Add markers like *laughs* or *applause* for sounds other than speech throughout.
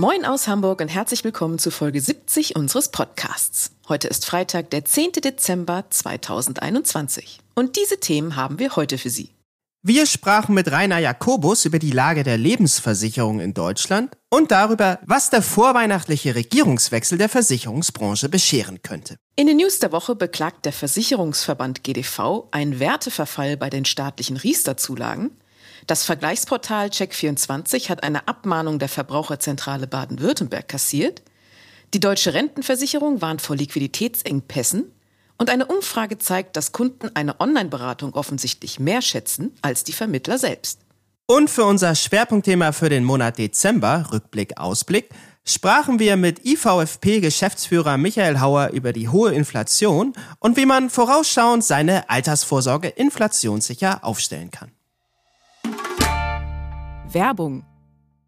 Moin aus Hamburg und herzlich willkommen zu Folge 70 unseres Podcasts. Heute ist Freitag, der 10. Dezember 2021. Und diese Themen haben wir heute für Sie. Wir sprachen mit Rainer Jakobus über die Lage der Lebensversicherung in Deutschland und darüber, was der vorweihnachtliche Regierungswechsel der Versicherungsbranche bescheren könnte. In den News der Woche beklagt der Versicherungsverband GDV einen Werteverfall bei den staatlichen Riester-Zulagen. Das Vergleichsportal Check24 hat eine Abmahnung der Verbraucherzentrale Baden-Württemberg kassiert. Die deutsche Rentenversicherung warnt vor Liquiditätsengpässen. Und eine Umfrage zeigt, dass Kunden eine Online-Beratung offensichtlich mehr schätzen als die Vermittler selbst. Und für unser Schwerpunktthema für den Monat Dezember, Rückblick, Ausblick, sprachen wir mit IVFP-Geschäftsführer Michael Hauer über die hohe Inflation und wie man vorausschauend seine Altersvorsorge inflationssicher aufstellen kann. Werbung.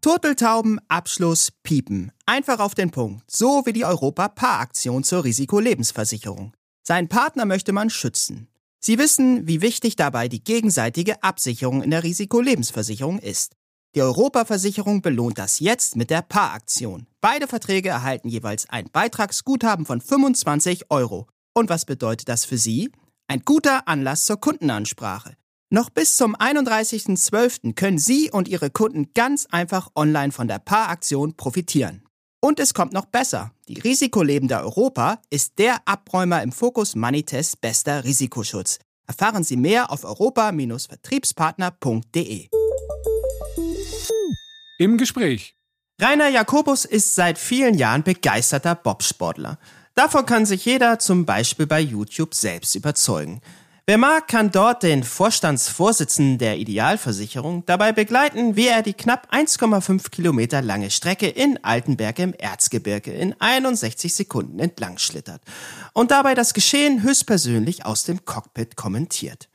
Turteltauben, Abschluss, Piepen. Einfach auf den Punkt. So wie die Europa-Paar-Aktion zur Risikolebensversicherung. Seinen Partner möchte man schützen. Sie wissen, wie wichtig dabei die gegenseitige Absicherung in der Risikolebensversicherung ist. Die Europa-Versicherung belohnt das jetzt mit der Paar-Aktion. Beide Verträge erhalten jeweils ein Beitragsguthaben von 25 Euro. Und was bedeutet das für Sie? Ein guter Anlass zur Kundenansprache. Noch bis zum 31.12. können Sie und Ihre Kunden ganz einfach online von der Paar-Aktion profitieren. Und es kommt noch besser. Die Risikolebende Europa ist der Abräumer im Fokus Moneytest bester Risikoschutz. Erfahren Sie mehr auf europa-vertriebspartner.de. Im Gespräch. Rainer Jakobus ist seit vielen Jahren begeisterter Bobsportler. Davon kann sich jeder zum Beispiel bei YouTube selbst überzeugen. Wer mag, kann dort den Vorstandsvorsitzenden der Idealversicherung dabei begleiten, wie er die knapp 1,5 Kilometer lange Strecke in Altenberg im Erzgebirge in 61 Sekunden entlang schlittert und dabei das Geschehen höchstpersönlich aus dem Cockpit kommentiert.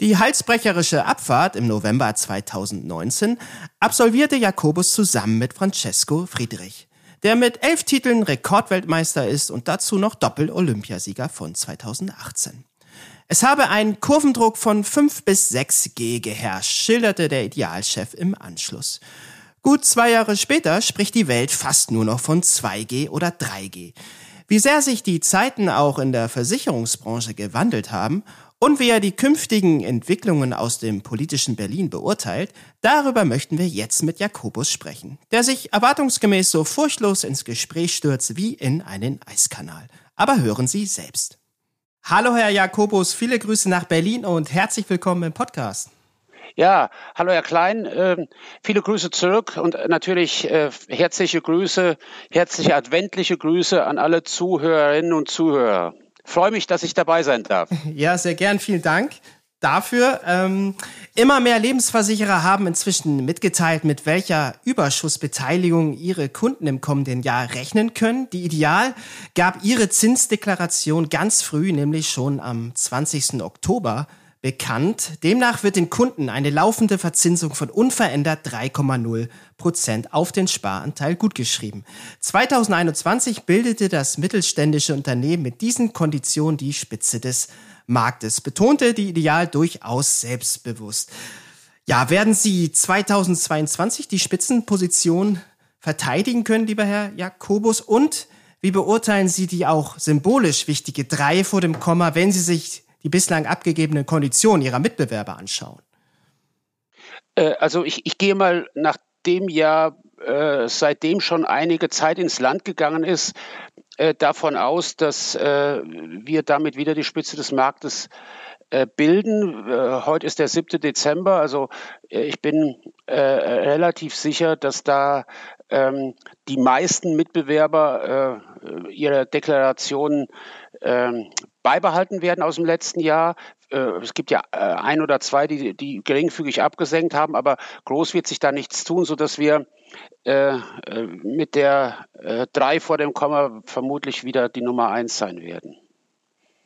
Die halsbrecherische Abfahrt im November 2019 absolvierte Jakobus zusammen mit Francesco Friedrich, der mit elf Titeln Rekordweltmeister ist und dazu noch Doppel-Olympiasieger von 2018. Es habe einen Kurvendruck von 5 bis 6 G geherrscht, schilderte der Idealchef im Anschluss. Gut zwei Jahre später spricht die Welt fast nur noch von 2G oder 3G. Wie sehr sich die Zeiten auch in der Versicherungsbranche gewandelt haben und wie er die künftigen Entwicklungen aus dem politischen Berlin beurteilt, darüber möchten wir jetzt mit Jakobus sprechen, der sich erwartungsgemäß so furchtlos ins Gespräch stürzt wie in einen Eiskanal. Aber hören Sie selbst. Hallo Herr Jakobus, viele Grüße nach Berlin und herzlich willkommen im Podcast. Ja, hallo Herr Klein, äh, viele Grüße zurück und natürlich äh, herzliche Grüße, herzliche adventliche Grüße an alle Zuhörerinnen und Zuhörer. Freue mich, dass ich dabei sein darf. *laughs* Ja, sehr gern, vielen Dank dafür. Ähm, immer mehr Lebensversicherer haben inzwischen mitgeteilt, mit welcher Überschussbeteiligung ihre Kunden im kommenden Jahr rechnen können. Die Ideal gab ihre Zinsdeklaration ganz früh, nämlich schon am 20. Oktober bekannt. Demnach wird den Kunden eine laufende Verzinsung von unverändert 3,0 Prozent auf den Sparanteil gutgeschrieben. 2021 bildete das mittelständische Unternehmen mit diesen Konditionen die Spitze des Marktes, betonte die Ideal durchaus selbstbewusst. Ja, werden Sie 2022 die Spitzenposition verteidigen können, lieber Herr Jakobus? Und wie beurteilen Sie die auch symbolisch wichtige drei vor dem Komma, wenn Sie sich die bislang abgegebenen Konditionen Ihrer Mitbewerber anschauen? Äh, also ich, ich gehe mal nach dem Jahr, äh, seitdem schon einige Zeit ins Land gegangen ist, äh, davon aus, dass äh, wir damit wieder die Spitze des Marktes äh, bilden. Äh, heute ist der 7. Dezember, also äh, ich bin relativ sicher, dass da ähm, die meisten Mitbewerber ihre Deklarationen ähm, beibehalten werden aus dem letzten Jahr. Es gibt ja ein oder zwei, die, die geringfügig abgesenkt haben, aber groß wird sich da nichts tun, sodass wir äh, äh, mit der äh, 3 vor dem Komma vermutlich wieder die Nummer 1 sein werden.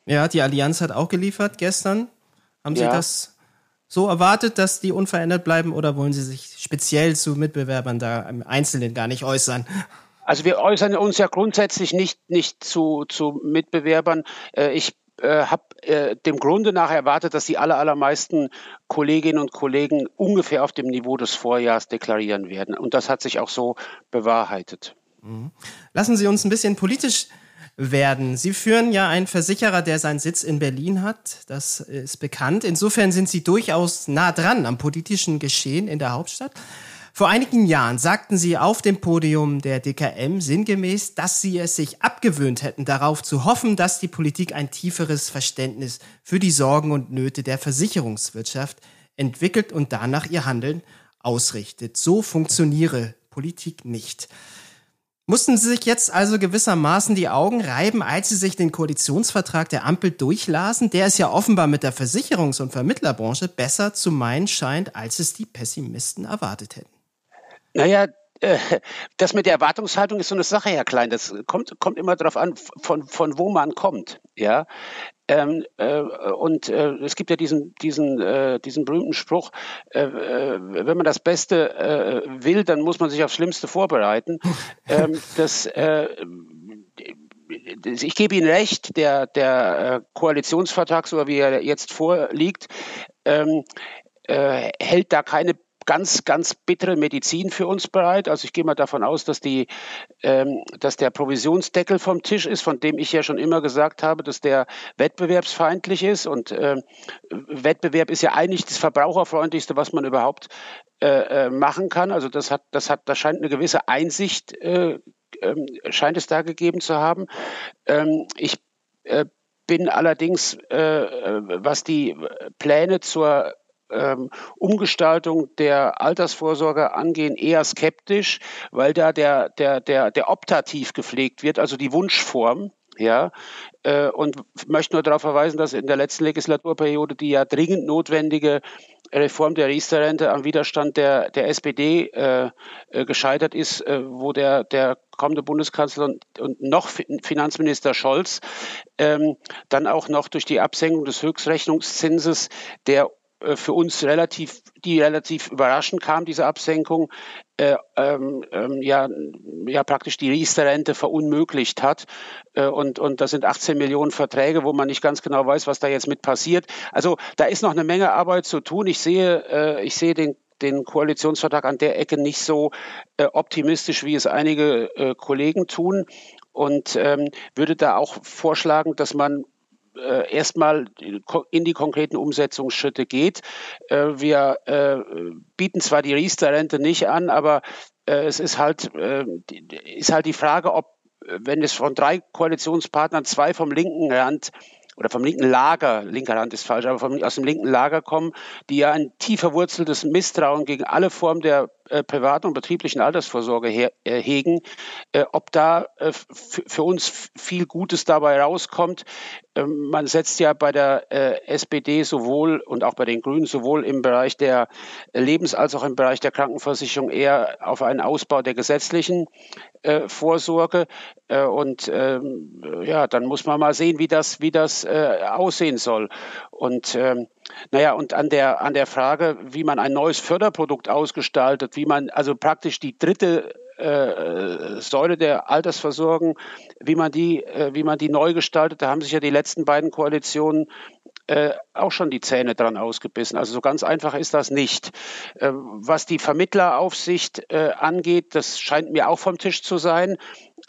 Ja, die Allianz hat auch geliefert gestern. Haben Sie ja. das so erwartet, dass die unverändert bleiben oder wollen Sie sich speziell zu Mitbewerbern da im Einzelnen gar nicht äußern? Also wir äußern uns ja grundsätzlich nicht, nicht zu, zu Mitbewerbern. Äh, ich äh, habe äh, dem Grunde nach erwartet, dass die aller, allermeisten Kolleginnen und Kollegen ungefähr auf dem Niveau des Vorjahres deklarieren werden. Und das hat sich auch so bewahrheitet. Mhm. Lassen Sie uns ein bisschen politisch werden. Sie führen ja einen Versicherer, der seinen Sitz in Berlin hat. Das ist bekannt. Insofern sind Sie durchaus nah dran am politischen Geschehen in der Hauptstadt. Vor einigen Jahren sagten Sie auf dem Podium der DKM sinngemäß, dass Sie es sich abgewöhnt hätten, darauf zu hoffen, dass die Politik ein tieferes Verständnis für die Sorgen und Nöte der Versicherungswirtschaft entwickelt und danach ihr Handeln ausrichtet. So funktioniere Politik nicht. Mussten Sie sich jetzt also gewissermaßen die Augen reiben, als Sie sich den Koalitionsvertrag der Ampel durchlasen, der es ja offenbar mit der Versicherungs- und Vermittlerbranche besser zu meinen scheint, als es die Pessimisten erwartet hätten? Naja, äh, das mit der Erwartungshaltung ist so eine Sache, Herr Klein. Das kommt, kommt immer darauf an, von, von wo man kommt. Ja, ähm, äh, und äh, es gibt ja diesen, diesen, äh, diesen berühmten Spruch, äh, äh wenn man das Beste will, dann muss man sich aufs Schlimmste vorbereiten. *laughs* ähm, das, ich gebe Ihnen recht, der, der Koalitionsvertrag, so wie er jetzt vorliegt, ähm, hält da keine ganz, ganz bittere Medizin für uns bereit. Also ich gehe mal davon aus, dass, die, ähm, dass der Provisionsdeckel vom Tisch ist, von dem ich ja schon immer gesagt habe, dass der wettbewerbsfeindlich ist. Und äh, Wettbewerb ist ja eigentlich das Verbraucherfreundlichste, was man überhaupt äh, äh machen kann. Also das hat, das hat, das scheint eine gewisse Einsicht, äh, äh, scheint es da gegeben zu haben. Ähm, ich äh, bin allerdings, äh, äh was die Pläne zur ähm, Umgestaltung der Altersvorsorge angehen, eher skeptisch, weil da der, der, der, der Optativ gepflegt wird, also die Wunschform. Ja, äh, und möchte nur darauf verweisen, dass in der letzten Legislaturperiode die ja dringend notwendige Reform der Riester-Rente am Widerstand der, der SPD äh, äh, gescheitert ist, äh, wo der, der kommende Bundeskanzler und, und noch Finanzminister Scholz ähm, dann auch noch durch die Absenkung des Höchstrechnungszinses der für uns relativ, die relativ überraschend kam, diese Absenkung, äh, ähm, ähm, ja, ja praktisch die Riester-Rente verunmöglicht hat. Äh, und, und das sind 18 Millionen Verträge, wo man nicht ganz genau weiß, was da jetzt mit passiert. Also da ist noch eine Menge Arbeit zu tun. Ich sehe, äh, ich sehe den den Koalitionsvertrag an der Ecke nicht so äh, optimistisch, wie es einige äh, Kollegen tun und ähm, würde da auch vorschlagen, dass man äh, erstmal in die konkreten Umsetzungsschritte geht. Äh, wir äh, bieten zwar die Riester-Rente nicht an, aber äh, es ist halt, äh, ist halt die Frage, ob wenn es von drei Koalitionspartnern zwei vom linken Rand oder vom linken Lager, linker Hand ist falsch, aber vom, aus dem linken Lager kommen, die ja ein tief verwurzeltes Misstrauen gegen alle Formen der äh, privaten und betrieblichen Altersvorsorge her, äh, hegen, äh, ob da äh, für uns viel Gutes dabei rauskommt. Ähm, man setzt ja bei der äh, SPD sowohl und auch bei den Grünen sowohl im Bereich der Lebens- als auch im Bereich der Krankenversicherung eher auf einen Ausbau der gesetzlichen äh, Vorsorge. und ähm, ja, dann muss man mal sehen, wie das, wie das aussehen soll. Und ähm, naja, und an der, an der Frage, wie man ein neues Förderprodukt ausgestaltet, wie man also praktisch die dritte äh, Säule der Altersversorgung, wie man die, äh, wie man die neu gestaltet, da haben sich ja die letzten beiden Koalitionen äh, auch schon die Zähne dran ausgebissen. Also so ganz einfach ist das nicht. Äh, was die Vermittleraufsicht äh, angeht, das scheint mir auch vom Tisch zu sein.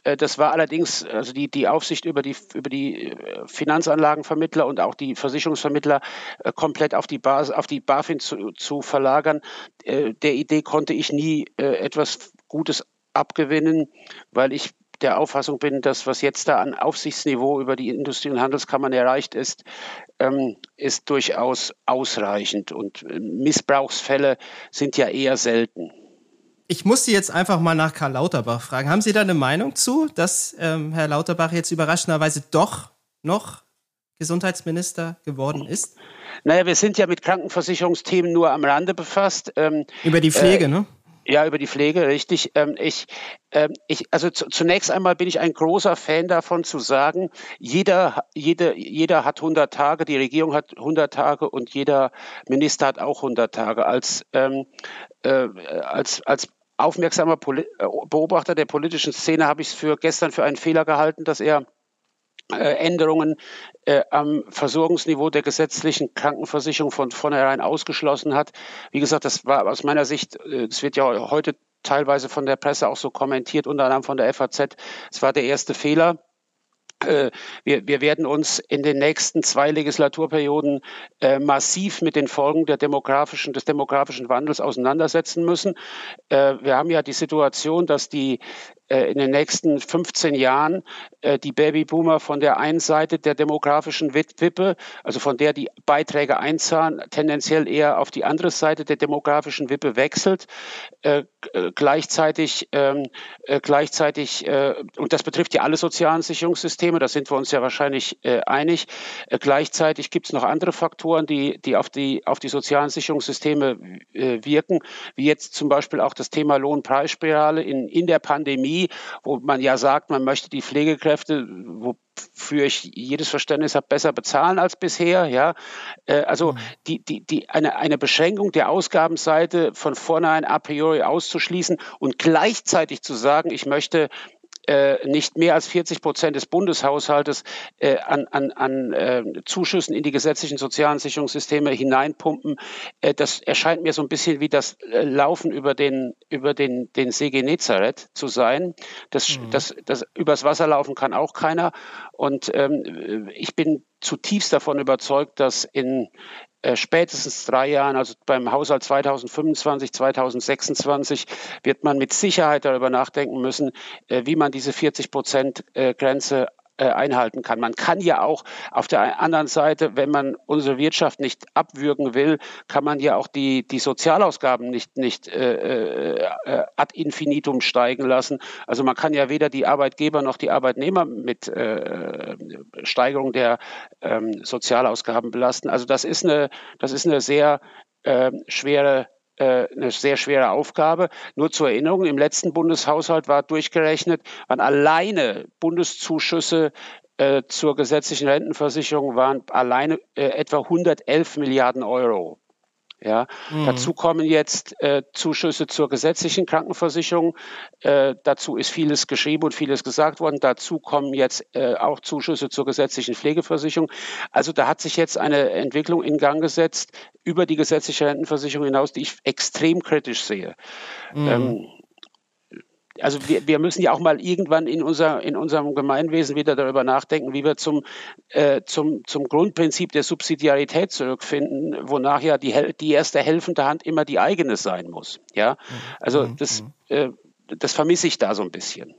Äh, das war allerdings, also die, die Aufsicht über die, über die äh, Finanzanlagenvermittler und auch die Versicherungsvermittler äh, komplett auf die, Bas, auf die BaFin zu, zu verlagern. Der Idee konnte ich nie etwas Gutes abgewinnen, weil ich der Auffassung bin, dass was jetzt da an Aufsichtsniveau über die Industrie- und Handelskammern erreicht ist, ähm, ist durchaus ausreichend. Und Missbrauchsfälle sind ja eher selten. Ich muss Sie jetzt einfach mal nach Karl Lauterbach fragen. Haben Sie da eine Meinung zu, dass ähm, Herr Lauterbach jetzt überraschenderweise doch noch Gesundheitsminister geworden ist? Naja, wir sind ja mit Krankenversicherungsthemen nur am Rande befasst. Ähm, Über die Pflege, äh, ne? Ja, über die Pflege, richtig. Ähm, ich, ähm, ich, also zunächst einmal bin ich ein großer Fan davon zu sagen, jeder, jeder, jeder hat 100 Tage, die Regierung hat 100 Tage und jeder Minister hat auch 100 Tage. Als, ähm, äh, als, als aufmerksamer Poli äh, Beobachter der politischen Szene habe ich es für gestern für einen Fehler gehalten, dass er Änderungen äh, am Versorgungsniveau der gesetzlichen Krankenversicherung von vornherein ausgeschlossen hat. Wie gesagt, das war aus meiner Sicht, äh, es wird ja heute teilweise von der Presse auch so kommentiert, unter anderem von der FAZ. Es war der erste Fehler. Äh, wir, wir werden uns in den nächsten zwei Legislaturperioden äh, massiv mit den Folgen demografischen, des demografischen Wandels auseinandersetzen müssen. Äh, wir haben ja die Situation, dass die äh, in den nächsten 15 Jahren äh, die Babyboomer von der einen Seite der demografischen Wippe, also von der die Beiträge einzahlen, tendenziell eher auf die andere Seite der demografischen Wippe wechselt. Äh, gleichzeitig, ähm, gleichzeitig, und das betrifft ja alle sozialen Sicherungssysteme, da sind wir uns ja wahrscheinlich einig. Gleichzeitig gibt es noch andere Faktoren, die, die auf die, auf die sozialen Sicherungssysteme wirken, wie jetzt zum Beispiel auch das Thema Lohnpreisspirale in, in der Pandemie Pandemie, wo man ja sagt, man möchte die Pflegekräfte, wofür ich jedes Verständnis habe, besser bezahlen als bisher. Ja, äh, also mhm. die, die, die, eine, eine Beschränkung der Ausgabenseite von vornherein a priori auszuschließen und gleichzeitig zu sagen, ich möchte äh, nicht mehr als 40 Prozent des Bundeshaushaltes äh, an, an, an äh, Zuschüssen in die gesetzlichen sozialen Sicherungssysteme hineinpumpen. Äh, das erscheint mir so ein bisschen wie das äh, Laufen über den, über den, den See Genezareth zu sein. Das, mhm. das, das, übers Wasser laufen kann auch keiner. Und ähm, ich bin zutiefst davon überzeugt, dass in äh, spätestens drei Jahren, also beim Haushalt 2025, 2026, wird man mit Sicherheit darüber nachdenken müssen, äh, wie man diese 40 Prozent äh, Grenze einhalten kann. Man kann ja auch auf der anderen Seite, wenn man unsere Wirtschaft nicht abwürgen will, kann man ja auch die, die Sozialausgaben nicht, nicht äh, äh, ad infinitum steigen lassen. Also man kann ja weder die Arbeitgeber noch die Arbeitnehmer mit äh, Steigerung der ähm, Sozialausgaben belasten. Also das ist eine, das ist eine sehr äh, schwere äh, eine sehr schwere Aufgabe. Nur zur Erinnerung, im letzten Bundeshaushalt war durchgerechnet, waren alleine Bundeszuschüsse äh, zur gesetzlichen Rentenversicherung waren alleine äh, etwa 111 Milliarden Euro. Ja, mhm. dazu kommen jetzt äh, Zuschüsse zur gesetzlichen Krankenversicherung. Äh, dazu ist vieles geschrieben und vieles gesagt worden. Dazu kommen jetzt äh, auch Zuschüsse zur gesetzlichen Pflegeversicherung. Also da hat sich jetzt eine Entwicklung in Gang gesetzt über die gesetzliche Rentenversicherung hinaus, die ich extrem kritisch sehe. Mhm. Ähm, also wir, wir müssen ja auch mal irgendwann in, unser, in unserem Gemeinwesen wieder darüber nachdenken, wie wir zum, äh, zum, zum Grundprinzip der Subsidiarität zurückfinden, wonach ja die, die erste helfende Hand immer die eigene sein muss. Ja, mhm. also mhm. das, mhm. äh, das vermisse ich da so ein bisschen.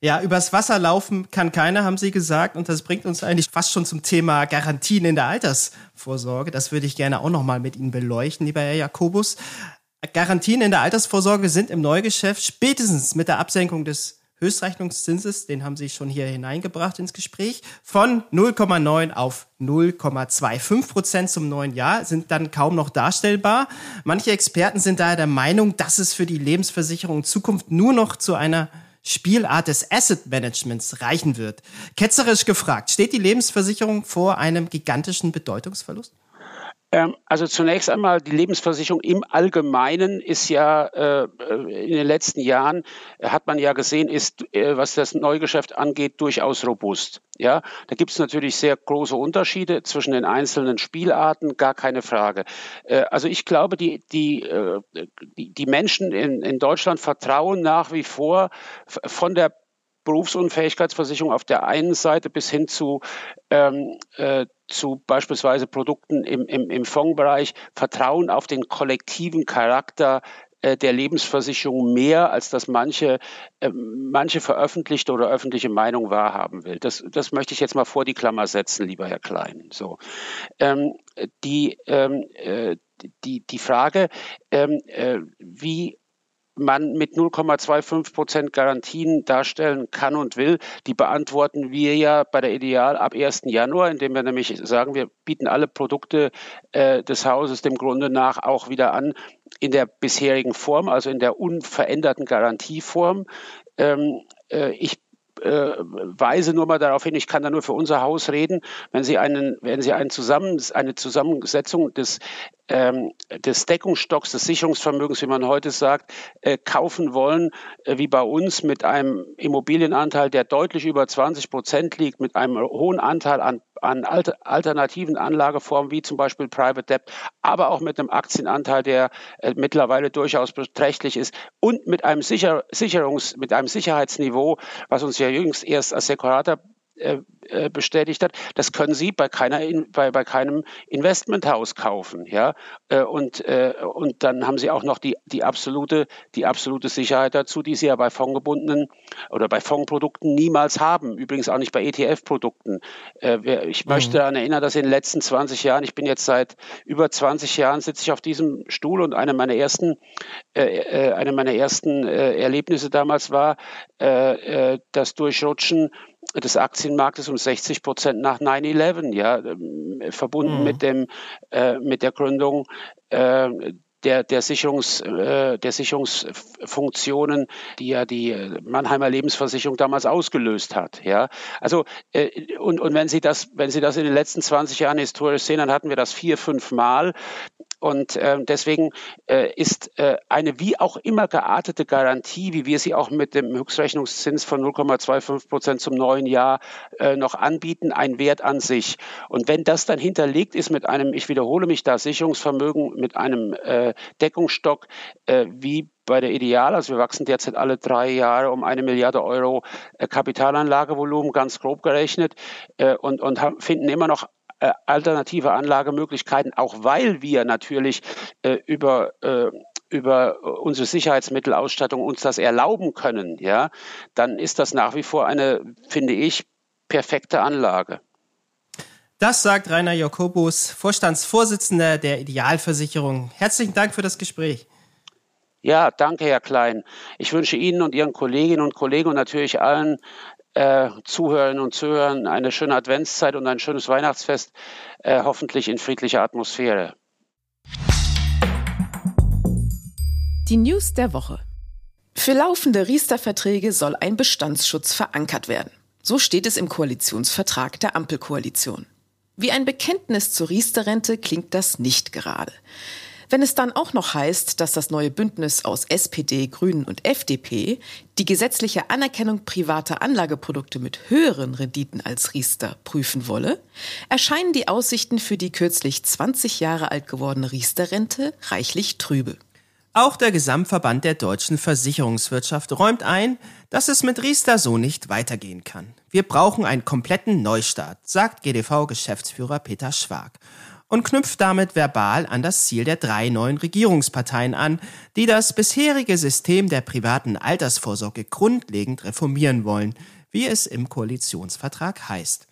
Ja, übers Wasser laufen kann keiner, haben Sie gesagt. Und das bringt uns eigentlich fast schon zum Thema Garantien in der Altersvorsorge. Das würde ich gerne auch nochmal mit Ihnen beleuchten, lieber Herr Jakobus. Garantien in der Altersvorsorge sind im Neugeschäft spätestens mit der Absenkung des Höchstrechnungszinses, den haben Sie schon hier hineingebracht ins Gespräch, von 0,9 auf 0,25 Prozent zum neuen Jahr sind dann kaum noch darstellbar. Manche Experten sind daher der Meinung, dass es für die Lebensversicherung in Zukunft nur noch zu einer Spielart des Asset Managements reichen wird. Ketzerisch gefragt, steht die Lebensversicherung vor einem gigantischen Bedeutungsverlust? Ähm, also zunächst einmal, die Lebensversicherung im Allgemeinen ist ja äh, in den letzten Jahren, hat man ja gesehen, ist, äh, was das Neugeschäft angeht, durchaus robust. Ja, da gibt es natürlich sehr große Unterschiede zwischen den einzelnen Spielarten, gar keine Frage. Äh, also ich glaube, die, die, äh, die, die Menschen in, in Deutschland vertrauen nach wie vor von der Berufsunfähigkeitsversicherung auf der einen Seite bis hin zu, ähm, äh, zu beispielsweise Produkten im, im, im Fondsbereich vertrauen auf den kollektiven Charakter äh, der Lebensversicherung mehr, als dass manche, äh, manche veröffentlichte oder öffentliche Meinung wahrhaben will. Das, das möchte ich jetzt mal vor die Klammer setzen, lieber Herr Klein. So. Ähm, die, ähm, äh, die, die Frage, ähm, äh, wie man mit 0,25 Prozent Garantien darstellen kann und will, die beantworten wir ja bei der Ideal ab 1. Januar, indem wir nämlich sagen, wir bieten alle Produkte äh, des Hauses dem Grunde nach auch wieder an in der bisherigen Form, also in der unveränderten Garantieform. Ähm, äh, ich äh, weise nur mal darauf hin, ich kann da nur für unser Haus reden, wenn Sie einen, wenn Sie einen Zusammen, eine Zusammensetzung des ähm, des Deckungsstocks, des Sicherungsvermögens, wie man heute sagt, äh, kaufen wollen, äh, wie bei uns mit einem Immobilienanteil, der deutlich über 20 Prozent liegt, mit einem hohen Anteil an, an alter, alternativen Anlageformen, wie zum Beispiel Private Debt, aber auch mit einem Aktienanteil, der äh, mittlerweile durchaus beträchtlich ist und mit einem Sicher Sicherungs-, mit einem Sicherheitsniveau, was uns ja jüngst erst als Sekurator bestätigt hat, das können Sie bei keiner bei, bei keinem Investmenthaus kaufen, ja äh, und äh, und dann haben Sie auch noch die die absolute die absolute Sicherheit dazu, die Sie ja bei fondgebundenen oder bei Fondprodukten niemals haben. Übrigens auch nicht bei ETF-Produkten. Äh, ich mhm. möchte daran erinnern, dass in den letzten 20 Jahren, ich bin jetzt seit über 20 Jahren sitze ich auf diesem Stuhl und eine meiner ersten äh, eine meiner ersten Erlebnisse damals war das Durchrutschen des Aktienmarktes um 60 Prozent nach 9-11, ja, ähm, verbunden mhm. mit dem, äh, mit der Gründung äh, der, der, Sicherungs, äh, der Sicherungsfunktionen, die ja die Mannheimer Lebensversicherung damals ausgelöst hat. Ja, also äh, und, und wenn Sie das, wenn Sie das in den letzten 20 Jahren historisch sehen, dann hatten wir das vier, fünf Mal. Und äh, deswegen äh, ist äh, eine wie auch immer geartete Garantie, wie wir sie auch mit dem Höchstrechnungszins von 0,25 Prozent zum neuen Jahr äh, noch anbieten, ein Wert an sich. Und wenn das dann hinterlegt ist mit einem, ich wiederhole mich da, Sicherungsvermögen mit einem äh, Deckungsstock äh, wie bei der Ideal, also wir wachsen derzeit alle drei Jahre um eine Milliarde Euro Kapitalanlagevolumen, ganz grob gerechnet, und, und finden immer noch äh, alternative Anlagemöglichkeiten, auch weil wir natürlich äh, über äh, über unsere Sicherheitsmittelausstattung uns das erlauben können, ja, dann ist das nach wie vor eine, finde ich, perfekte Anlage. Das sagt Rainer Jakobus, Vorstandsvorsitzender der Idealversicherung. Herzlichen Dank für das Gespräch. Ja, danke, Herr Klein. Ich wünsche Ihnen und Ihren Kolleginnen und Kollegen und natürlich allen äh, Zuhörerinnen und Zuhörern eine schöne Adventszeit und ein schönes Weihnachtsfest, äh, hoffentlich in friedlicher Atmosphäre. Die News der Woche. Für laufende Riester-Verträge soll ein Bestandsschutz verankert werden. So steht es im Koalitionsvertrag der Ampelkoalition. Wie ein Bekenntnis zur Riester-Rente klingt das nicht gerade. Wenn es dann auch noch heißt, dass das neue Bündnis aus SPD, Grünen und FDP die gesetzliche Anerkennung privater Anlageprodukte mit höheren Renditen als Riester prüfen wolle, erscheinen die Aussichten für die kürzlich 20 Jahre alt gewordene Riester-Rente reichlich trübe. Auch der Gesamtverband der deutschen Versicherungswirtschaft räumt ein, dass es mit Riester so nicht weitergehen kann. Wir brauchen einen kompletten Neustart, sagt GDV-Geschäftsführer Peter Schwag und knüpft damit verbal an das Ziel der drei neuen Regierungsparteien an, die das bisherige System der privaten Altersvorsorge grundlegend reformieren wollen, wie es im Koalitionsvertrag heißt.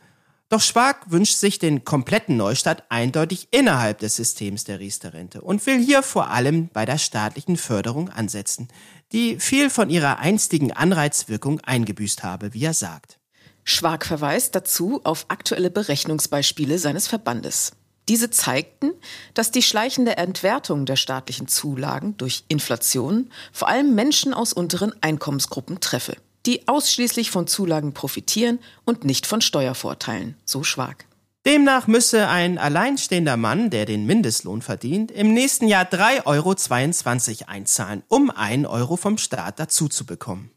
Doch Schwag wünscht sich den kompletten Neustart eindeutig innerhalb des Systems der Riester-Rente und will hier vor allem bei der staatlichen Förderung ansetzen, die viel von ihrer einstigen Anreizwirkung eingebüßt habe, wie er sagt. Schwag verweist dazu auf aktuelle Berechnungsbeispiele seines Verbandes. Diese zeigten, dass die schleichende Entwertung der staatlichen Zulagen durch Inflation vor allem Menschen aus unteren Einkommensgruppen treffe, die ausschließlich von Zulagen profitieren und nicht von Steuervorteilen, so Schwag. Demnach müsse ein alleinstehender Mann, der den Mindestlohn verdient, im nächsten Jahr 3,22 Euro einzahlen, um 1 Euro vom Staat dazu zu bekommen.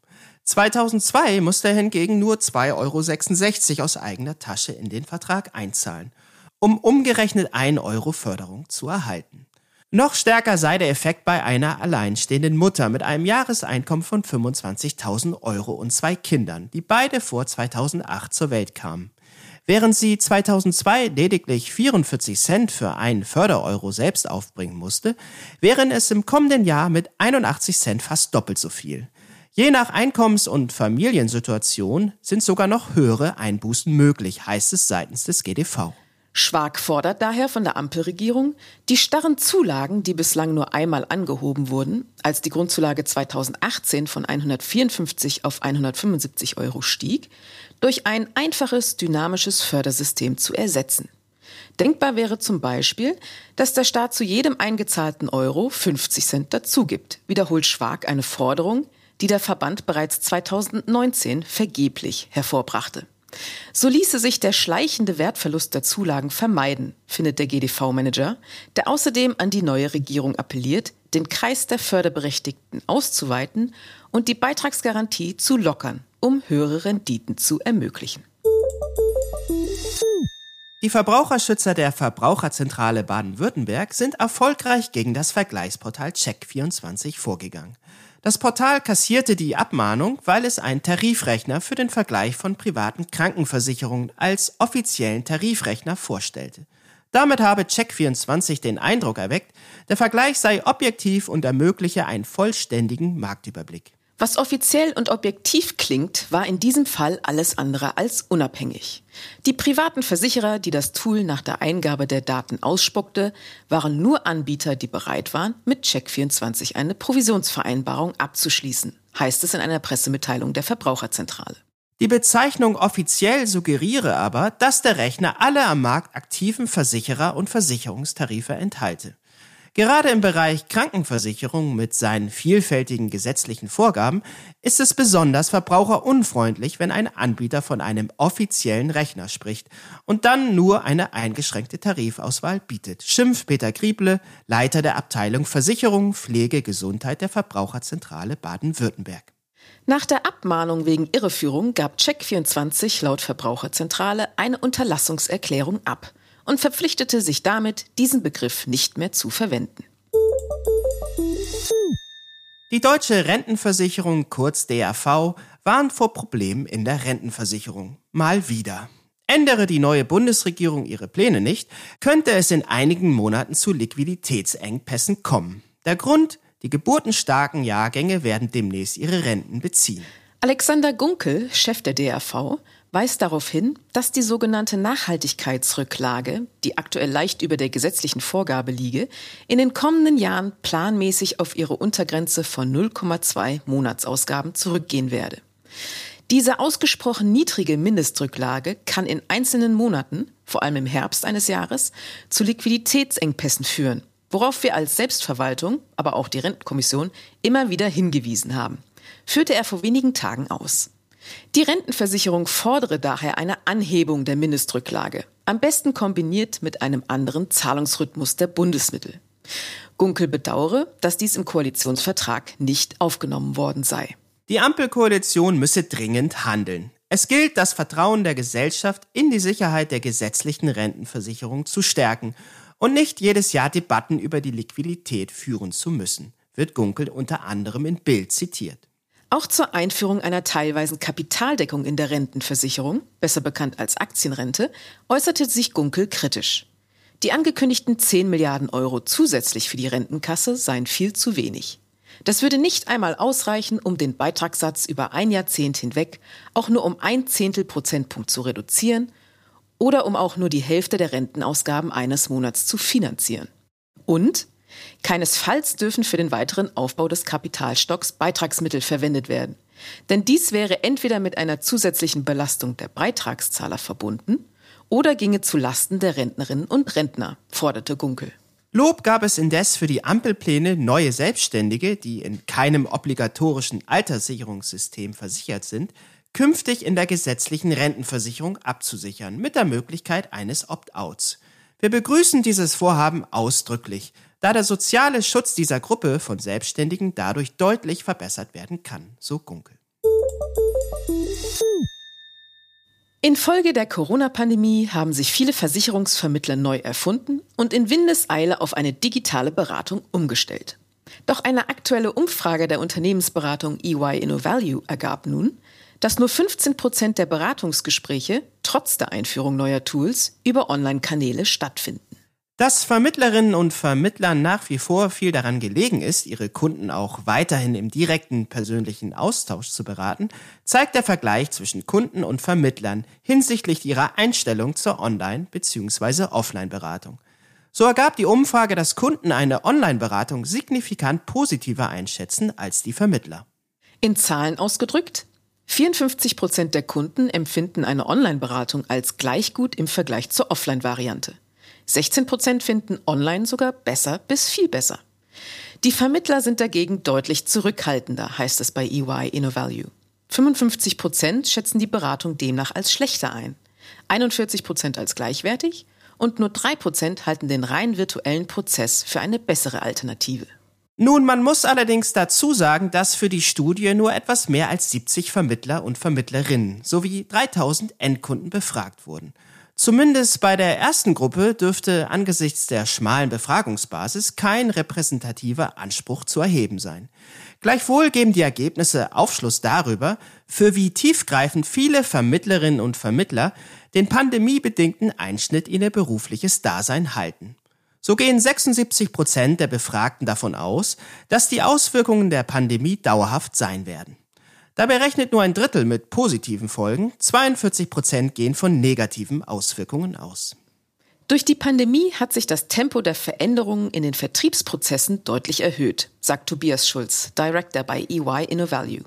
2002 musste er hingegen nur 2,66 Euro aus eigener Tasche in den Vertrag einzahlen um umgerechnet 1 Euro Förderung zu erhalten. Noch stärker sei der Effekt bei einer alleinstehenden Mutter mit einem Jahreseinkommen von 25.000 Euro und zwei Kindern, die beide vor 2008 zur Welt kamen. Während sie 2002 lediglich 44 Cent für einen Fördereuro selbst aufbringen musste, wären es im kommenden Jahr mit 81 Cent fast doppelt so viel. Je nach Einkommens- und Familiensituation sind sogar noch höhere Einbußen möglich, heißt es seitens des GDV. Schwag fordert daher von der Ampelregierung, die starren Zulagen, die bislang nur einmal angehoben wurden, als die Grundzulage 2018 von 154 auf 175 Euro stieg, durch ein einfaches dynamisches Fördersystem zu ersetzen. Denkbar wäre zum Beispiel, dass der Staat zu jedem eingezahlten Euro 50 Cent dazugibt, wiederholt Schwag eine Forderung, die der Verband bereits 2019 vergeblich hervorbrachte. So ließe sich der schleichende Wertverlust der Zulagen vermeiden, findet der GDV-Manager, der außerdem an die neue Regierung appelliert, den Kreis der Förderberechtigten auszuweiten und die Beitragsgarantie zu lockern, um höhere Renditen zu ermöglichen. Die Verbraucherschützer der Verbraucherzentrale Baden-Württemberg sind erfolgreich gegen das Vergleichsportal Check24 vorgegangen. Das Portal kassierte die Abmahnung, weil es einen Tarifrechner für den Vergleich von privaten Krankenversicherungen als offiziellen Tarifrechner vorstellte. Damit habe Check24 den Eindruck erweckt, der Vergleich sei objektiv und ermögliche einen vollständigen Marktüberblick. Was offiziell und objektiv klingt, war in diesem Fall alles andere als unabhängig. Die privaten Versicherer, die das Tool nach der Eingabe der Daten ausspuckte, waren nur Anbieter, die bereit waren, mit Check24 eine Provisionsvereinbarung abzuschließen, heißt es in einer Pressemitteilung der Verbraucherzentrale. Die Bezeichnung offiziell suggeriere aber, dass der Rechner alle am Markt aktiven Versicherer und Versicherungstarife enthalte. Gerade im Bereich Krankenversicherung mit seinen vielfältigen gesetzlichen Vorgaben ist es besonders verbraucherunfreundlich, wenn ein Anbieter von einem offiziellen Rechner spricht und dann nur eine eingeschränkte Tarifauswahl bietet. Schimpf Peter Grieble, Leiter der Abteilung Versicherung, Pflege, Gesundheit der Verbraucherzentrale Baden-Württemberg. Nach der Abmahnung wegen Irreführung gab Check24 laut Verbraucherzentrale eine Unterlassungserklärung ab und verpflichtete sich damit, diesen Begriff nicht mehr zu verwenden. Die deutsche Rentenversicherung, kurz DRV, warnt vor Problemen in der Rentenversicherung. Mal wieder. Ändere die neue Bundesregierung ihre Pläne nicht, könnte es in einigen Monaten zu Liquiditätsengpässen kommen. Der Grund, die geburtenstarken Jahrgänge werden demnächst ihre Renten beziehen. Alexander Gunkel, Chef der DRV, weist darauf hin, dass die sogenannte Nachhaltigkeitsrücklage, die aktuell leicht über der gesetzlichen Vorgabe liege, in den kommenden Jahren planmäßig auf ihre Untergrenze von 0,2 Monatsausgaben zurückgehen werde. Diese ausgesprochen niedrige Mindestrücklage kann in einzelnen Monaten, vor allem im Herbst eines Jahres, zu Liquiditätsengpässen führen, worauf wir als Selbstverwaltung, aber auch die Rentenkommission immer wieder hingewiesen haben, führte er vor wenigen Tagen aus. Die Rentenversicherung fordere daher eine Anhebung der Mindestrücklage, am besten kombiniert mit einem anderen Zahlungsrhythmus der Bundesmittel. Gunkel bedauere, dass dies im Koalitionsvertrag nicht aufgenommen worden sei. Die Ampelkoalition müsse dringend handeln. Es gilt, das Vertrauen der Gesellschaft in die Sicherheit der gesetzlichen Rentenversicherung zu stärken und nicht jedes Jahr Debatten über die Liquidität führen zu müssen, wird Gunkel unter anderem in Bild zitiert. Auch zur Einführung einer teilweisen Kapitaldeckung in der Rentenversicherung, besser bekannt als Aktienrente, äußerte sich Gunkel kritisch. Die angekündigten 10 Milliarden Euro zusätzlich für die Rentenkasse seien viel zu wenig. Das würde nicht einmal ausreichen, um den Beitragssatz über ein Jahrzehnt hinweg auch nur um ein Zehntel Prozentpunkt zu reduzieren oder um auch nur die Hälfte der Rentenausgaben eines Monats zu finanzieren. Und Keinesfalls dürfen für den weiteren Aufbau des Kapitalstocks Beitragsmittel verwendet werden. Denn dies wäre entweder mit einer zusätzlichen Belastung der Beitragszahler verbunden oder ginge zu Lasten der Rentnerinnen und Rentner, forderte Gunkel. Lob gab es indes für die Ampelpläne, neue Selbstständige, die in keinem obligatorischen Alterssicherungssystem versichert sind, künftig in der gesetzlichen Rentenversicherung abzusichern, mit der Möglichkeit eines Opt-outs. Wir begrüßen dieses Vorhaben ausdrücklich, da der soziale Schutz dieser Gruppe von Selbstständigen dadurch deutlich verbessert werden kann, so Gunkel. Infolge der Corona-Pandemie haben sich viele Versicherungsvermittler neu erfunden und in Windeseile auf eine digitale Beratung umgestellt. Doch eine aktuelle Umfrage der Unternehmensberatung EY InnoValue ergab nun, dass nur 15 Prozent der Beratungsgespräche trotz der Einführung neuer Tools über Online-Kanäle stattfinden. Dass Vermittlerinnen und Vermittlern nach wie vor viel daran gelegen ist, ihre Kunden auch weiterhin im direkten persönlichen Austausch zu beraten, zeigt der Vergleich zwischen Kunden und Vermittlern hinsichtlich ihrer Einstellung zur Online- bzw. Offline-Beratung. So ergab die Umfrage, dass Kunden eine Online-Beratung signifikant positiver einschätzen als die Vermittler. In Zahlen ausgedrückt, 54 Prozent der Kunden empfinden eine Online-Beratung als gleich gut im Vergleich zur Offline-Variante. 16 Prozent finden online sogar besser bis viel besser. Die Vermittler sind dagegen deutlich zurückhaltender, heißt es bei EY InnoValue. 55 Prozent schätzen die Beratung demnach als schlechter ein, 41 Prozent als gleichwertig und nur 3 Prozent halten den rein virtuellen Prozess für eine bessere Alternative. Nun, man muss allerdings dazu sagen, dass für die Studie nur etwas mehr als 70 Vermittler und Vermittlerinnen sowie 3000 Endkunden befragt wurden. Zumindest bei der ersten Gruppe dürfte angesichts der schmalen Befragungsbasis kein repräsentativer Anspruch zu erheben sein. Gleichwohl geben die Ergebnisse Aufschluss darüber, für wie tiefgreifend viele Vermittlerinnen und Vermittler den pandemiebedingten Einschnitt in ihr berufliches Dasein halten. So gehen 76 Prozent der Befragten davon aus, dass die Auswirkungen der Pandemie dauerhaft sein werden. Dabei rechnet nur ein Drittel mit positiven Folgen, 42 Prozent gehen von negativen Auswirkungen aus. Durch die Pandemie hat sich das Tempo der Veränderungen in den Vertriebsprozessen deutlich erhöht, sagt Tobias Schulz, Director bei EY InnoValue.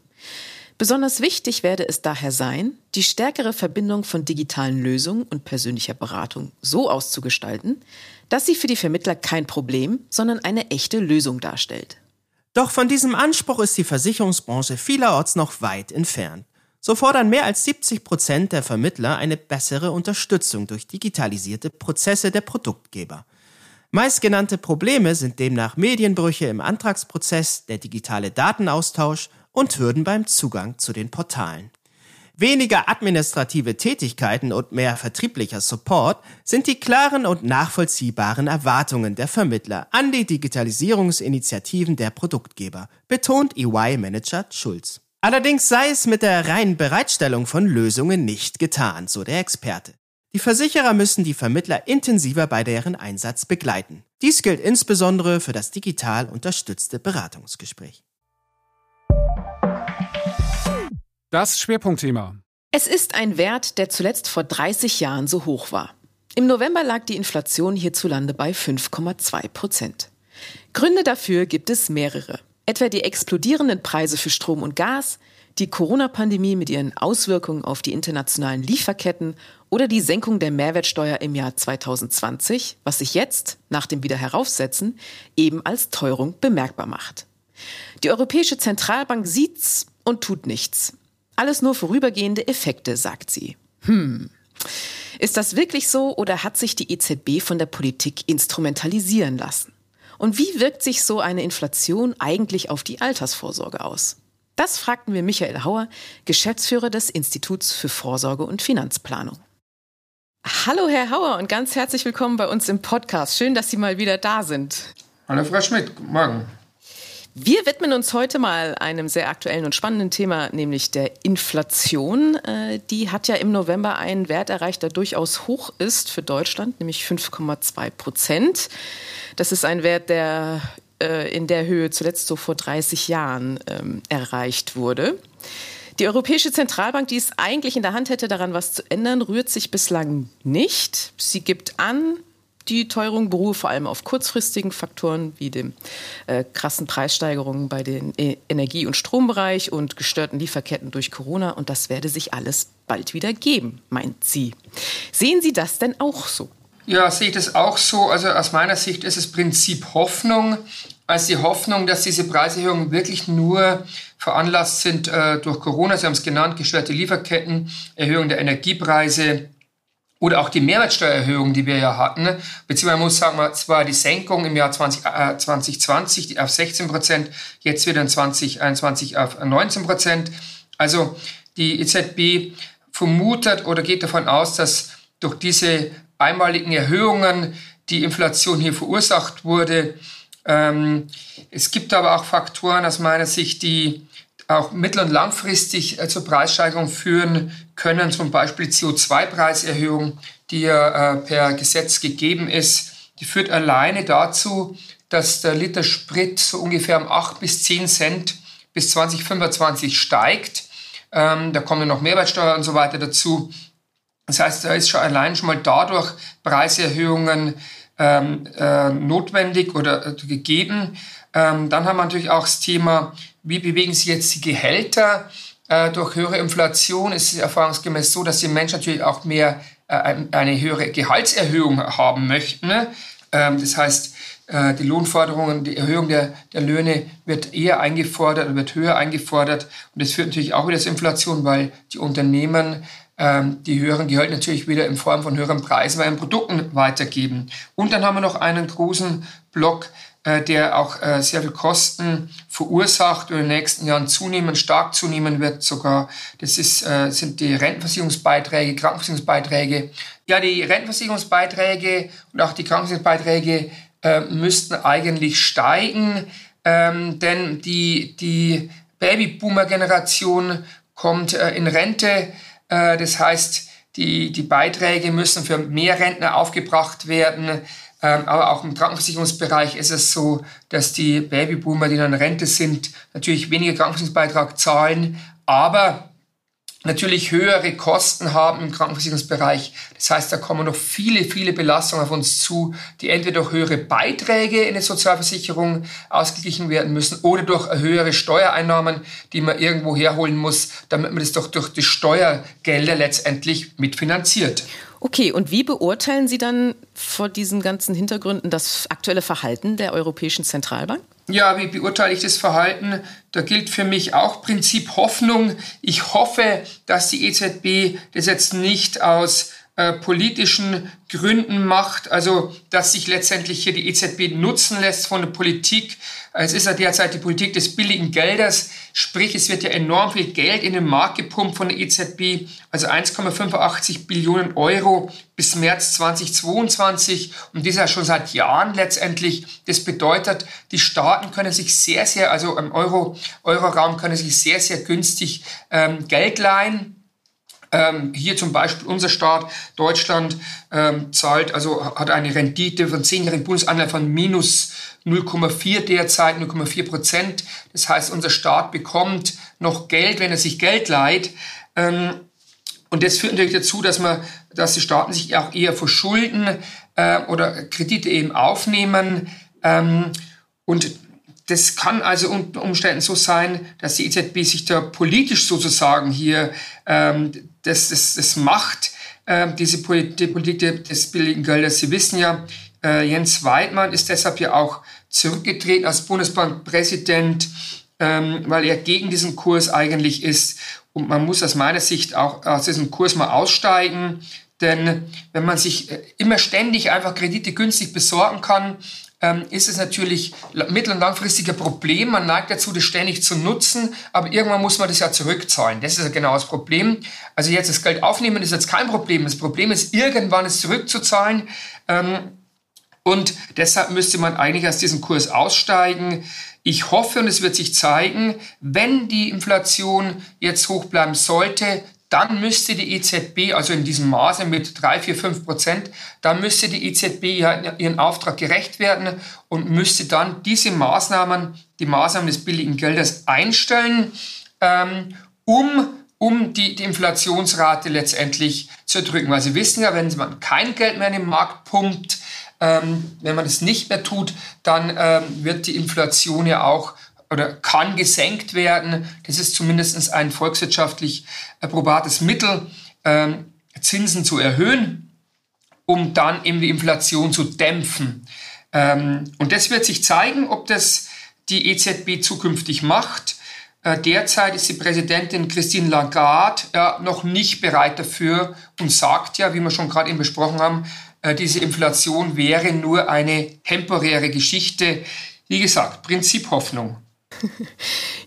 Besonders wichtig werde es daher sein, die stärkere Verbindung von digitalen Lösungen und persönlicher Beratung so auszugestalten, dass sie für die Vermittler kein Problem, sondern eine echte Lösung darstellt. Doch von diesem Anspruch ist die Versicherungsbranche vielerorts noch weit entfernt. So fordern mehr als 70 Prozent der Vermittler eine bessere Unterstützung durch digitalisierte Prozesse der Produktgeber. Meistgenannte Probleme sind demnach Medienbrüche im Antragsprozess, der digitale Datenaustausch und Hürden beim Zugang zu den Portalen. Weniger administrative Tätigkeiten und mehr vertrieblicher Support sind die klaren und nachvollziehbaren Erwartungen der Vermittler an die Digitalisierungsinitiativen der Produktgeber, betont EY-Manager Schulz. Allerdings sei es mit der reinen Bereitstellung von Lösungen nicht getan, so der Experte. Die Versicherer müssen die Vermittler intensiver bei deren Einsatz begleiten. Dies gilt insbesondere für das digital unterstützte Beratungsgespräch. Das Schwerpunktthema. Es ist ein Wert, der zuletzt vor 30 Jahren so hoch war. Im November lag die Inflation hierzulande bei 5,2 Prozent. Gründe dafür gibt es mehrere. Etwa die explodierenden Preise für Strom und Gas, die Corona-Pandemie mit ihren Auswirkungen auf die internationalen Lieferketten oder die Senkung der Mehrwertsteuer im Jahr 2020, was sich jetzt, nach dem Wiederheraufsetzen, eben als Teuerung bemerkbar macht. Die Europäische Zentralbank sieht's und tut nichts. Alles nur vorübergehende Effekte, sagt sie. Hm. Ist das wirklich so oder hat sich die EZB von der Politik instrumentalisieren lassen? Und wie wirkt sich so eine Inflation eigentlich auf die Altersvorsorge aus? Das fragten wir Michael Hauer, Geschäftsführer des Instituts für Vorsorge und Finanzplanung. Hallo Herr Hauer und ganz herzlich willkommen bei uns im Podcast. Schön, dass Sie mal wieder da sind. Hallo Frau Schmidt, guten Morgen. Wir widmen uns heute mal einem sehr aktuellen und spannenden Thema, nämlich der Inflation. Äh, die hat ja im November einen Wert erreicht, der durchaus hoch ist für Deutschland, nämlich 5,2 Prozent. Das ist ein Wert, der äh, in der Höhe zuletzt so vor 30 Jahren ähm, erreicht wurde. Die Europäische Zentralbank, die es eigentlich in der Hand hätte, daran was zu ändern, rührt sich bislang nicht. Sie gibt an, die Teuerung beruhe vor allem auf kurzfristigen Faktoren wie den äh, krassen Preissteigerungen bei den e Energie- und Strombereich und gestörten Lieferketten durch Corona. Und das werde sich alles bald wieder geben, meint sie. Sehen Sie das denn auch so? Ja, sehe ich das auch so. Also aus meiner Sicht ist es Prinzip Hoffnung. Also die Hoffnung, dass diese Preiserhöhungen wirklich nur veranlasst sind äh, durch Corona. Sie haben es genannt, gestörte Lieferketten, Erhöhung der Energiepreise, oder auch die Mehrwertsteuererhöhung, die wir ja hatten, beziehungsweise muss sagen, zwar die Senkung im Jahr 20, äh, 2020 auf 16 Prozent, jetzt wieder in 2021 auf 19 Prozent. Also die EZB vermutet oder geht davon aus, dass durch diese einmaligen Erhöhungen die Inflation hier verursacht wurde. Ähm, es gibt aber auch Faktoren aus meiner Sicht, die auch mittel- und langfristig äh, zur Preissteigerung führen können, zum Beispiel CO2-Preiserhöhung, die ja äh, per Gesetz gegeben ist. die führt alleine dazu, dass der Liter Sprit so ungefähr um 8 bis 10 Cent bis 2025 steigt. Ähm, da kommen noch Mehrwertsteuer und so weiter dazu. Das heißt, da ist schon allein schon mal dadurch Preiserhöhungen ähm, äh, notwendig oder äh, gegeben. Ähm, dann haben wir natürlich auch das Thema, wie bewegen sich jetzt die Gehälter äh, durch höhere Inflation? Es ist erfahrungsgemäß so, dass die Menschen natürlich auch mehr äh, eine höhere Gehaltserhöhung haben möchten. Ne? Ähm, das heißt, äh, die Lohnforderungen, die Erhöhung der, der Löhne wird eher eingefordert wird höher eingefordert. Und das führt natürlich auch wieder zur Inflation, weil die Unternehmen die höheren Gehälter natürlich wieder in Form von höheren Preisen bei ihren Produkten weitergeben. Und dann haben wir noch einen großen Block, äh, der auch äh, sehr viel Kosten verursacht und in den nächsten Jahren zunehmen, stark zunehmen wird sogar. Das ist, äh, sind die Rentenversicherungsbeiträge, Krankenversicherungsbeiträge. Ja, die Rentenversicherungsbeiträge und auch die Krankenversicherungsbeiträge müssten eigentlich steigen, ähm, denn die, die Babyboomer-Generation kommt in Rente. Äh, das heißt, die, die Beiträge müssen für mehr Rentner aufgebracht werden. Ähm, aber auch im Krankenversicherungsbereich ist es so, dass die Babyboomer, die in Rente sind, natürlich weniger Krankenversicherungsbeitrag zahlen. Aber natürlich höhere Kosten haben im Krankenversicherungsbereich. Das heißt, da kommen noch viele, viele Belastungen auf uns zu, die entweder durch höhere Beiträge in der Sozialversicherung ausgeglichen werden müssen oder durch höhere Steuereinnahmen, die man irgendwo herholen muss, damit man das doch durch die Steuergelder letztendlich mitfinanziert. Okay, und wie beurteilen Sie dann vor diesen ganzen Hintergründen das aktuelle Verhalten der Europäischen Zentralbank? Ja, wie beurteile ich das Verhalten? Da gilt für mich auch Prinzip Hoffnung. Ich hoffe, dass die EZB das jetzt nicht aus äh, politischen Gründen macht, also dass sich letztendlich hier die EZB nutzen lässt von der Politik. Es ist ja derzeit die Politik des billigen Geldes, sprich es wird ja enorm viel Geld in den Markt gepumpt von der EZB, also 1,85 Billionen Euro bis März 2022 und das ja schon seit Jahren letztendlich. Das bedeutet, die Staaten können sich sehr, sehr, also im Euro, Euroraum können sich sehr, sehr günstig ähm, Geld leihen. Ähm, hier zum Beispiel unser Staat Deutschland ähm, zahlt, also hat eine Rendite von zehnjährigen Bundesanleihen von minus 0,4 derzeit, 0,4 Prozent. Das heißt, unser Staat bekommt noch Geld, wenn er sich Geld leiht. Ähm, und das führt natürlich dazu, dass man, dass die Staaten sich auch eher verschulden äh, oder Kredite eben aufnehmen. Ähm, und das kann also unter Umständen so sein, dass die EZB sich da politisch sozusagen hier ähm, das, das, das macht, diese Politik des billigen Geldes. Sie wissen ja, äh, Jens Weidmann ist deshalb ja auch zurückgetreten als Bundesbankpräsident, ähm, weil er gegen diesen Kurs eigentlich ist. Und man muss aus meiner Sicht auch aus diesem Kurs mal aussteigen. Denn wenn man sich äh, immer ständig einfach Kredite günstig besorgen kann, ähm, ist es natürlich mittel- und langfristiger Problem. Man neigt dazu, das ständig zu nutzen, aber irgendwann muss man das ja zurückzahlen. Das ist ja genau das Problem. Also jetzt das Geld aufnehmen ist jetzt kein Problem. Das Problem ist, irgendwann es zurückzuzahlen. Und deshalb müsste man eigentlich aus diesem Kurs aussteigen. Ich hoffe, und es wird sich zeigen, wenn die Inflation jetzt hoch bleiben sollte, dann müsste die EZB, also in diesem Maße mit 3, 4, 5 Prozent, dann müsste die EZB ihren Auftrag gerecht werden und müsste dann diese Maßnahmen, die Maßnahmen des billigen Geldes einstellen, ähm, um um die, die Inflationsrate letztendlich zu drücken. Weil Sie wissen ja, wenn man kein Geld mehr in den Markt pumpt, ähm, wenn man das nicht mehr tut, dann ähm, wird die Inflation ja auch oder kann gesenkt werden. Das ist zumindest ein volkswirtschaftlich probates Mittel, ähm, Zinsen zu erhöhen, um dann eben die Inflation zu dämpfen. Ähm, und das wird sich zeigen, ob das die EZB zukünftig macht. Äh, derzeit ist die Präsidentin Christine Lagarde ja, noch nicht bereit dafür und sagt ja, wie wir schon gerade eben besprochen haben, diese Inflation wäre nur eine temporäre Geschichte. Wie gesagt, Prinzip Hoffnung. *laughs*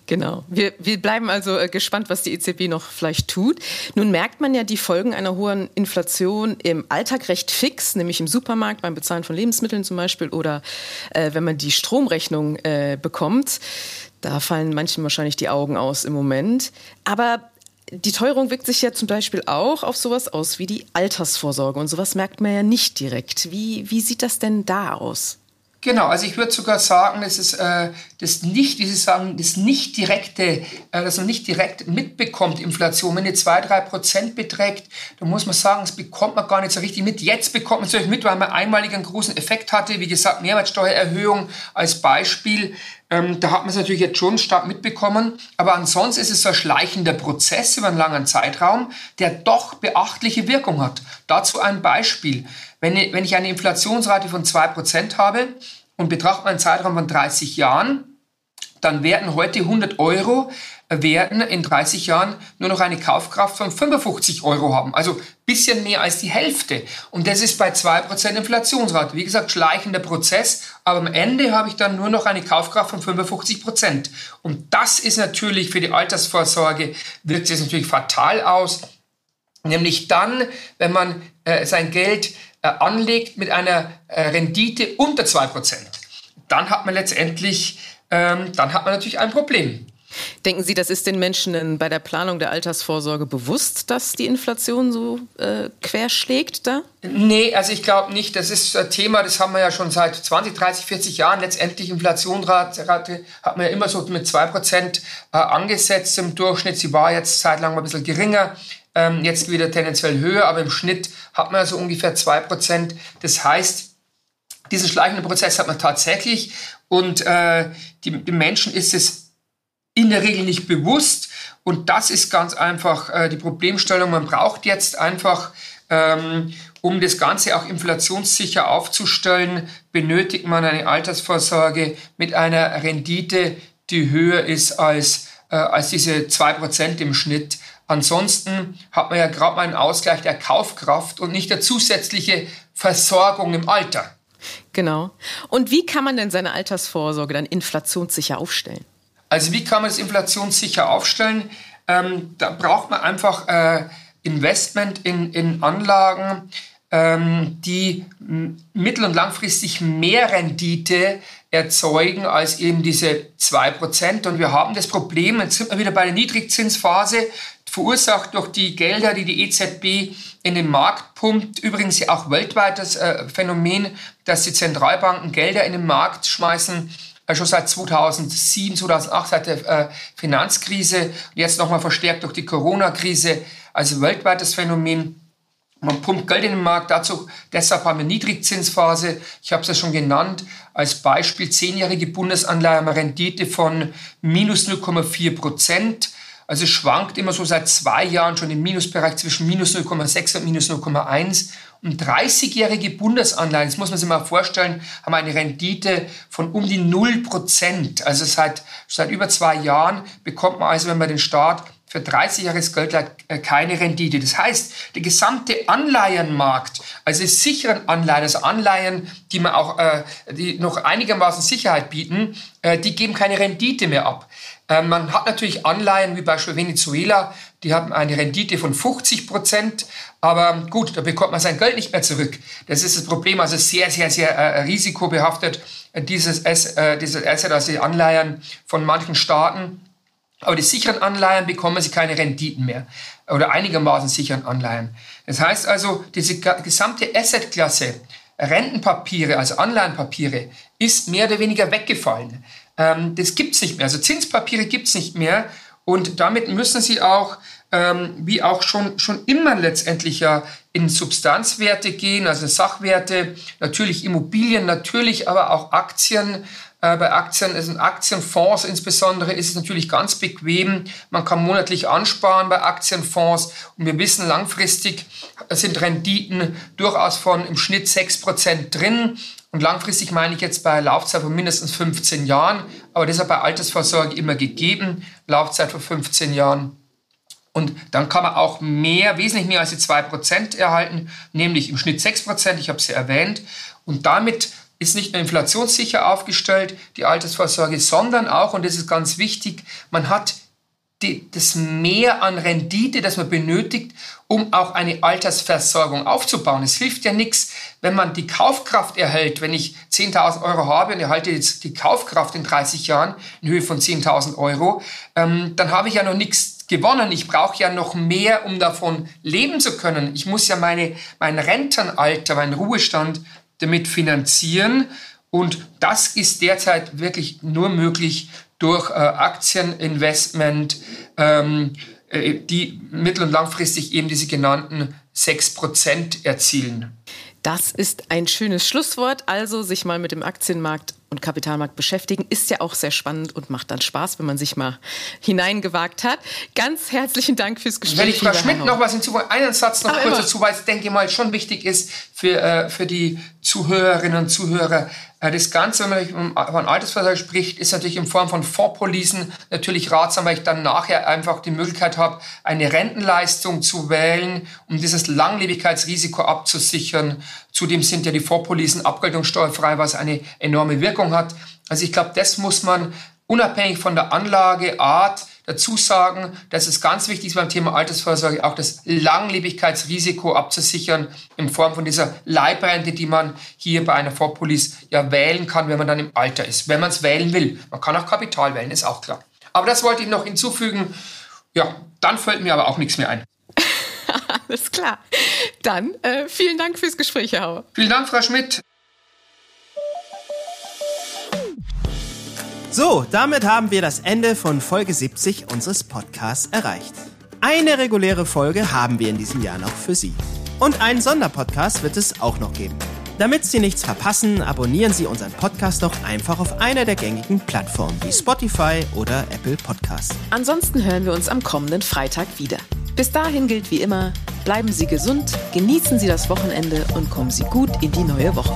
Genau. Wir, wir bleiben also äh, gespannt, was die EZB noch vielleicht tut. Nun merkt man ja die Folgen einer hohen Inflation im Alltag recht fix, nämlich im Supermarkt beim Bezahlen von Lebensmitteln zum Beispiel oder äh, wenn man die Stromrechnung äh, bekommt. Da fallen manchen wahrscheinlich die Augen aus im Moment. Aber die Teuerung wirkt sich ja zum Beispiel auch auf sowas aus wie die Altersvorsorge. Und sowas merkt man ja nicht direkt. Wie, wie sieht das denn da aus? Genau, also ich würde sogar sagen, das ist äh, das nicht, wie Sie sagen, das nicht direkte, äh, dass man nicht direkt mitbekommt, Inflation. Wenn die 2-3 Prozent beträgt, dann muss man sagen, das bekommt man gar nicht so richtig mit. Jetzt bekommt man es natürlich mit, weil man einmalig einen großen Effekt hatte. Wie gesagt, Mehrwertsteuererhöhung als Beispiel. Ähm, da hat man es natürlich jetzt schon stark mitbekommen. Aber ansonsten ist es so ein schleichender Prozess über einen langen Zeitraum, der doch beachtliche Wirkung hat. Dazu ein Beispiel. Wenn ich, wenn ich eine Inflationsrate von 2% habe und betrachte einen Zeitraum von 30 Jahren, dann werden heute 100 Euro werden in 30 Jahren nur noch eine Kaufkraft von 55 Euro haben. Also bisschen mehr als die Hälfte. Und das ist bei 2% Inflationsrate. Wie gesagt, schleichender Prozess. Aber am Ende habe ich dann nur noch eine Kaufkraft von 55%. Und das ist natürlich für die Altersvorsorge, wirkt es natürlich fatal aus. Nämlich dann, wenn man äh, sein Geld äh, anlegt mit einer äh, Rendite unter 2%, dann hat man letztendlich, ähm, dann hat man natürlich ein Problem. Denken Sie, das ist den Menschen bei der Planung der Altersvorsorge bewusst, dass die Inflation so äh, querschlägt da? Nee, also ich glaube nicht. Das ist ein Thema, das haben wir ja schon seit 20, 30, 40 Jahren. Letztendlich Inflationsrate hat man ja immer so mit 2% äh, angesetzt im Durchschnitt. Sie war jetzt zeitlang ein bisschen geringer ähm, jetzt wieder tendenziell höher, aber im Schnitt hat man so ungefähr 2%. Das heißt, diesen schleichenden Prozess hat man tatsächlich und äh, die, dem Menschen ist es in der Regel nicht bewusst und das ist ganz einfach äh, die Problemstellung. Man braucht jetzt einfach, ähm, um das Ganze auch inflationssicher aufzustellen, benötigt man eine Altersvorsorge mit einer Rendite, die höher ist als, äh, als diese 2% im Schnitt. Ansonsten hat man ja gerade mal einen Ausgleich der Kaufkraft und nicht der zusätzliche Versorgung im Alter. Genau. Und wie kann man denn seine Altersvorsorge dann inflationssicher aufstellen? Also wie kann man es inflationssicher aufstellen? Ähm, da braucht man einfach äh, Investment in, in Anlagen, ähm, die mittel- und langfristig mehr Rendite erzeugen als eben diese 2%. Und wir haben das Problem, jetzt sind wir wieder bei der Niedrigzinsphase, verursacht durch die Gelder, die die EZB in den Markt pumpt. Übrigens ja auch weltweit das äh, Phänomen, dass die Zentralbanken Gelder in den Markt schmeißen, schon seit 2007, 2008, seit der äh, Finanzkrise, jetzt nochmal verstärkt durch die Corona-Krise, also weltweites Phänomen. Man pumpt Geld in den Markt, dazu, deshalb haben wir Niedrigzinsphase. Ich habe es ja schon genannt, als Beispiel zehnjährige Bundesanleihe haben eine Rendite von minus 0,4 Prozent. Also schwankt immer so seit zwei Jahren schon im Minusbereich zwischen minus 0,6 und minus 0,1. Und 30-jährige Bundesanleihen, das muss man sich mal vorstellen, haben eine Rendite von um die 0 Prozent. Also seit, seit über zwei Jahren bekommt man also, wenn man den Staat für 30 Jahres Geld äh, keine Rendite. Das heißt, der gesamte Anleihenmarkt, also sicheren Anleihen, also Anleihen, die man auch, äh, die noch einigermaßen Sicherheit bieten, äh, die geben keine Rendite mehr ab. Ähm, man hat natürlich Anleihen wie beispielsweise Venezuela, die haben eine Rendite von 50 Prozent, aber gut, da bekommt man sein Geld nicht mehr zurück. Das ist das Problem, also sehr, sehr, sehr äh, risikobehaftet, äh, dieses, äh, dieses Asset, also die Anleihen von manchen Staaten. Aber die sicheren Anleihen bekommen sie keine Renditen mehr oder einigermaßen sicheren Anleihen. Das heißt also, diese gesamte Assetklasse, Rentenpapiere, also Anleihenpapiere, ist mehr oder weniger weggefallen. Ähm, das gibt's nicht mehr. Also Zinspapiere gibt's nicht mehr. Und damit müssen sie auch, ähm, wie auch schon, schon immer letztendlich ja in Substanzwerte gehen, also Sachwerte, natürlich Immobilien, natürlich aber auch Aktien. Äh, bei Aktien, also Aktienfonds insbesondere, ist es natürlich ganz bequem. Man kann monatlich ansparen bei Aktienfonds. Und wir wissen, langfristig sind Renditen durchaus von im Schnitt 6% drin. Und langfristig meine ich jetzt bei Laufzeit von mindestens 15 Jahren, aber das ist bei Altersvorsorge immer gegeben, Laufzeit von 15 Jahren. Und dann kann man auch mehr, wesentlich mehr als die 2% erhalten, nämlich im Schnitt 6%, ich habe es ja erwähnt. Und damit ist nicht nur inflationssicher aufgestellt, die Altersvorsorge, sondern auch, und das ist ganz wichtig, man hat die, das Mehr an Rendite, das man benötigt, um auch eine Altersversorgung aufzubauen. Es hilft ja nichts, wenn man die Kaufkraft erhält. Wenn ich 10.000 Euro habe und erhalte jetzt die Kaufkraft in 30 Jahren in Höhe von 10.000 Euro, ähm, dann habe ich ja noch nichts gewonnen. Ich brauche ja noch mehr, um davon leben zu können. Ich muss ja meine, mein Rentenalter, meinen Ruhestand damit finanzieren. Und das ist derzeit wirklich nur möglich durch äh, Aktieninvestment, ähm, äh, die mittel- und langfristig eben diese genannten 6% erzielen. Das ist ein schönes Schlusswort. Also sich mal mit dem Aktienmarkt und Kapitalmarkt beschäftigen, ist ja auch sehr spannend und macht dann Spaß, wenn man sich mal hineingewagt hat. Ganz herzlichen Dank fürs Gespräch. Wenn ich Frau Schmidt noch was hinzufügen, einen Satz noch Aber kurz immer. dazu, weil ich denke mal schon wichtig ist für, äh, für die Zuhörerinnen und Zuhörer. Äh, das Ganze, wenn man von Altersvorsorge spricht, ist natürlich in Form von Fondspolisen natürlich ratsam, weil ich dann nachher einfach die Möglichkeit habe, eine Rentenleistung zu wählen, um dieses Langlebigkeitsrisiko abzusichern. Zudem sind ja die Fondspolisen abgeltungssteuerfrei, was eine enorme Wirkung hat. Also ich glaube, das muss man unabhängig von der Anlageart dazu sagen, dass es ganz wichtig ist beim Thema Altersvorsorge auch das Langlebigkeitsrisiko abzusichern in Form von dieser Leibrente, die man hier bei einer Vorpolis ja wählen kann, wenn man dann im Alter ist, wenn man es wählen will. Man kann auch Kapital wählen, ist auch klar. Aber das wollte ich noch hinzufügen. Ja, dann fällt mir aber auch nichts mehr ein. *laughs* Alles klar. Dann äh, vielen Dank fürs Gespräch, Herr Hauer. Vielen Dank, Frau Schmidt. So, damit haben wir das Ende von Folge 70 unseres Podcasts erreicht. Eine reguläre Folge haben wir in diesem Jahr noch für Sie. Und einen Sonderpodcast wird es auch noch geben. Damit Sie nichts verpassen, abonnieren Sie unseren Podcast doch einfach auf einer der gängigen Plattformen wie Spotify oder Apple Podcasts. Ansonsten hören wir uns am kommenden Freitag wieder. Bis dahin gilt wie immer, bleiben Sie gesund, genießen Sie das Wochenende und kommen Sie gut in die neue Woche.